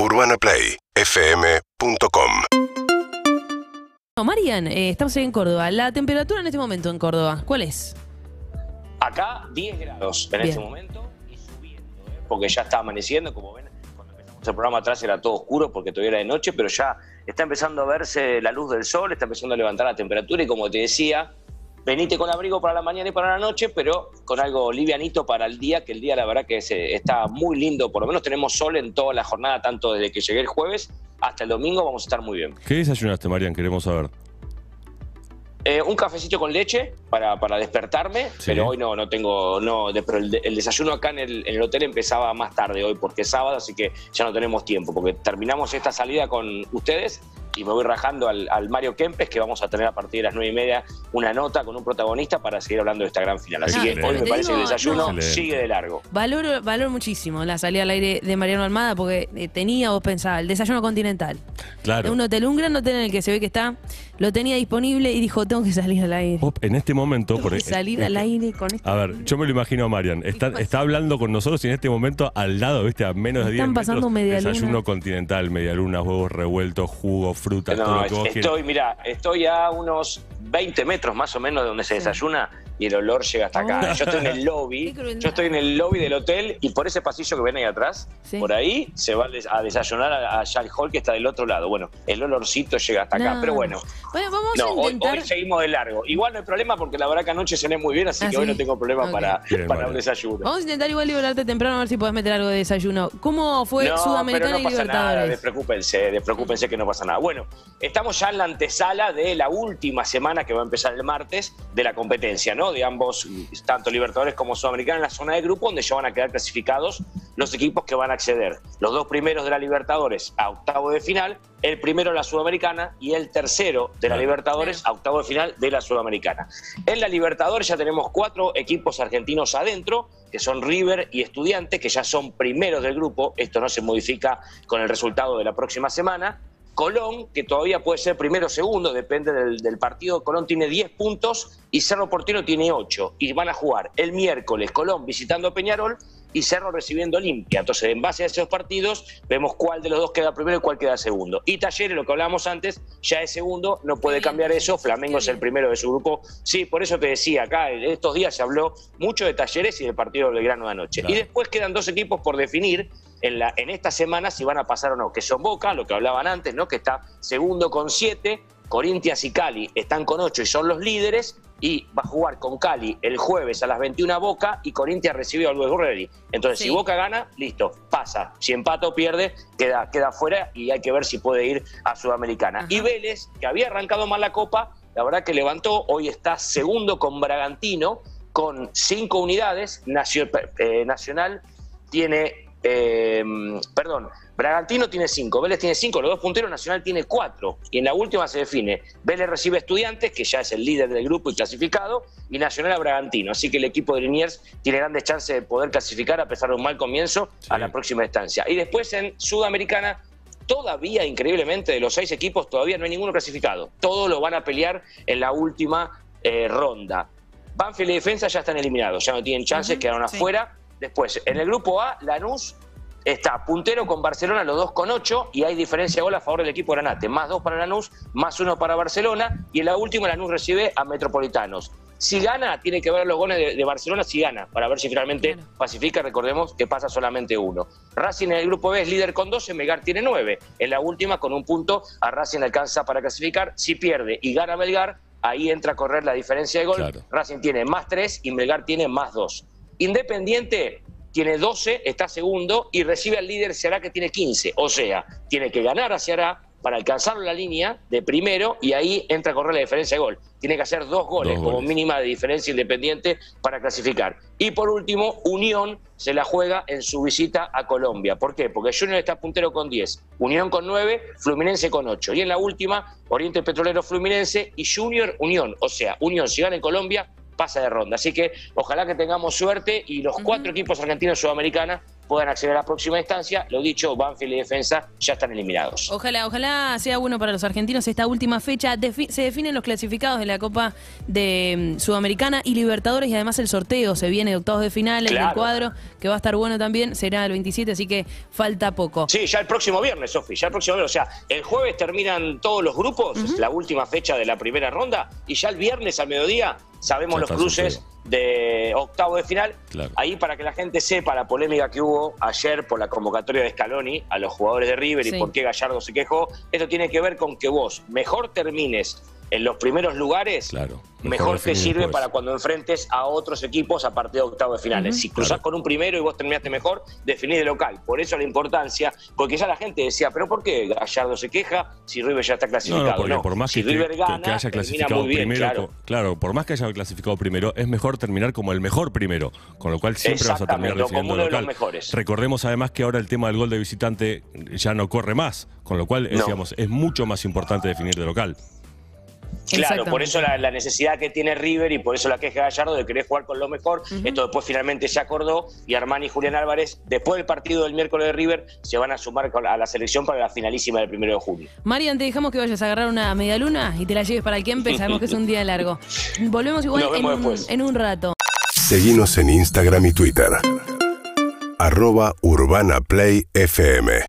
UrbanaPlayFM.com No, Marian, eh, estamos en Córdoba. La temperatura en este momento en Córdoba, ¿cuál es? Acá 10 grados en Bien. este momento y subiendo, ¿eh? porque ya está amaneciendo, como ven, cuando empezamos el programa atrás era todo oscuro porque todavía era de noche, pero ya está empezando a verse la luz del sol, está empezando a levantar la temperatura y como te decía, venite con abrigo para la mañana y para la noche, pero con algo livianito para el día, que el día la verdad que se- está muy lindo, por lo menos tenemos sol en toda la jornada, tanto desde que llegué el jueves hasta el domingo, vamos a estar muy bien. ¿Qué desayunaste, Marian? Queremos saber. Eh, un cafecito con leche para, para despertarme, Sí. pero hoy no, no tengo, no, de- pero el, de- el desayuno acá en el, en el hotel empezaba más tarde hoy porque es sábado, así que ya no tenemos tiempo, porque terminamos esta salida con ustedes y me voy rajando al, al Mario Kempes, que vamos a tener a partir de las nueve y media una nota con un protagonista para seguir hablando de esta gran final. Así que hoy me Te parece que el desayuno no. Sigue de largo. Valoro, valoro muchísimo la salida al aire de Mariano Almada porque eh, tenía, vos pensabas, el desayuno continental. Claro. Un hotel, un gran hotel en el que se ve que está, lo tenía disponible y dijo, tengo que salir al aire. En este momento. Tengo por- que salir al aire con esto. A ver, yo me lo imagino a Marian. Está, está hablando con nosotros y en este momento al lado, viste, a menos de 10 Están metros, pasando medialunas. desayuno continental, medialunas, huevos revueltos, jugo, fruta, No, lo que vos quieras. estoy, mira, estoy a unos 20 metros más o menos de donde se Sí. desayuna y el olor llega hasta acá. Oh. Yo estoy en el lobby, yo estoy en el lobby del hotel y por ese pasillo que ven ahí atrás, Sí. por ahí se va a des- a desayunar a- allá al hall que está del otro lado. Bueno, el olorcito llega hasta acá, No. pero bueno, Bueno, vamos no, a hoy, intentar. hoy seguimos de largo. Igual no hay problema porque la verdad que anoche cené muy bien, así Ah, que hoy sí. no tengo problema para, Bien, para vale. un desayuno. Vamos a intentar igual liberarte temprano a ver si podés meter algo de desayuno. ¿Cómo fue no, Sudamericana pero no y pasa nada, Libertadores? despreocúpense, despreocúpense que no pasa nada. Bueno, estamos ya en la antesala de la última semana que va a empezar el martes de la competencia, ¿no? De ambos, tanto Libertadores como Sudamericana, en la zona de grupo, donde ya van a quedar clasificados los equipos que van a acceder. Los dos primeros de la Libertadores a octavo de final, el primero la Sudamericana y el tercero de la. Libertadores a octavo de final de la Sudamericana. En la Libertadores ya tenemos cuatro equipos argentinos adentro, que son River y Estudiantes, que ya son primeros del grupo. Esto no se modifica con el resultado de la próxima semana. Colón, que todavía puede ser primero o segundo, depende del, del partido. Colón tiene 10 puntos y Cerro Porteño tiene 8. Y van a jugar el miércoles Colón visitando Peñarol y Cerro recibiendo Olimpia. Entonces, en base a esos partidos, vemos cuál de los dos queda primero y cuál queda segundo. Y Talleres, lo que hablábamos antes, ya es segundo, no puede cambiar eso. Flamengo es el primero de su grupo. Sí, por eso te decía, acá en estos días se habló mucho de Talleres y del partido de Belgrano de anoche. Claro. Y después quedan dos equipos por definir en, la, en esta semana si van a pasar o no, que son Boca, lo que hablaban antes, ¿no? que está segundo con siete, Corinthians y Cali están con ocho y son los líderes, y va a jugar con Cali el jueves a las 21 Boca y Corinthians recibe a Luis Guerreri. Entonces, Sí. si Boca gana, listo, pasa. Si empata o pierde, queda, queda fuera y hay que ver si puede ir a Sudamericana. Ajá. Y Vélez, que había arrancado mal la Copa, la verdad que levantó, hoy está segundo con Bragantino, con cinco unidades, eh, Nacional tiene, eh, perdón, Bragantino tiene cinco, Vélez tiene cinco, los dos punteros, Nacional tiene cuatro. Y en la última se define, Vélez recibe Estudiantes, que ya es el líder del grupo y clasificado, y Nacional a Bragantino. Así que el equipo de Liniers tiene grandes chances de poder clasificar a pesar de un mal comienzo Sí. a la próxima instancia. Y después en Sudamericana, todavía, increíblemente, de los seis equipos, todavía no hay ninguno clasificado. Todos lo van a pelear en la última eh, ronda. Banfield y Defensa ya están eliminados, ya no tienen chances, quedaron sí. afuera. Después, en el grupo A, Lanús está puntero con Barcelona, los dos con ocho, y hay diferencia de gol a favor del equipo Granate. Más dos para Lanús, más uno para Barcelona, y en la última Lanús recibe a Metropolitanos. Si gana, tiene que ver los goles de, de Barcelona si gana, para ver si finalmente pacifica. Recordemos que pasa solamente uno. Racing en el grupo B es líder con 12, Melgar tiene 9. En la última, con un punto, a Racing alcanza para clasificar. Si pierde y gana Melgar, ahí entra a correr la diferencia de gol. Claro. Racing tiene más 3 y Melgar tiene más 2. Independiente tiene 12, está segundo y recibe al líder Ceará que tiene 15. O sea, tiene que ganar a Ceará para alcanzar la línea de primero y ahí entra a correr la diferencia de gol. Tiene que hacer dos goles Dos como goles. mínima de diferencia independiente para clasificar. Y por último, Unión se la juega en su visita a Colombia. ¿Por qué? Porque Junior está puntero con 10, Unión con 9, Fluminense con 8. Y en la última, Oriente Petrolero Fluminense y Junior Unión. O sea, Unión si gana en Colombia pasa de ronda. Así que ojalá que tengamos suerte y los cuatro equipos argentinos y sudamericanos puedan acceder a la próxima instancia. Lo dicho, Banfield y Defensa ya están eliminados. Ojalá, ojalá sea bueno para los argentinos esta última fecha. Defi- se definen los clasificados de la Copa de mm, Sudamericana y Libertadores y además el sorteo se viene de octavos de final, el del Claro. cuadro, que va a estar bueno también, será el 27, así que falta poco. Sí, ya el próximo viernes, Sofi, ya el próximo viernes. O sea, el jueves terminan todos los grupos, es la última fecha de la primera ronda, y ya el viernes al mediodía sabemos Ya los el cruces. De octavo de final. Claro. Ahí para que la gente sepa la polémica que hubo ayer por la convocatoria de Scaloni a los jugadores de River Sí. y por qué Gallardo se quejó. Esto tiene que ver con que vos mejor termines en los primeros lugares, Claro, mejor mejor, te sirve después. para cuando enfrentes a otros equipos a partir de octavo de finales. Si cruzás Claro. con un primero y vos terminaste mejor, definís de local. Por eso la importancia, porque ya la gente decía, pero ¿por qué Gallardo se queja si River ya está clasificado? no, porque por más si que, River gana, que haya clasificado muy bien, primero, claro. claro, por más que haya clasificado primero, es mejor terminar como el mejor primero, con lo cual siempre vas a terminar Exactamente, o como definiendo uno de los local. mejores. Recordemos además que ahora el tema del gol de visitante ya no corre más, con lo cual, No. decíamos, es mucho más importante definir de local. Claro, por eso la, la necesidad que tiene River y por eso la queja Gallardo de querer jugar con lo mejor. Esto después finalmente se acordó y Armani y Julián Álvarez, después del partido del miércoles de River, se van a sumar a la selección para la finalísima del primero de junio. Marian, te dejamos que vayas a agarrar una media luna y te la lleves para el Kempe, sabemos que es un día largo. Volvemos igual Nos en vemos un, después. en un rato. Seguinos en Instagram y Twitter. Arroba Urbana Play FM.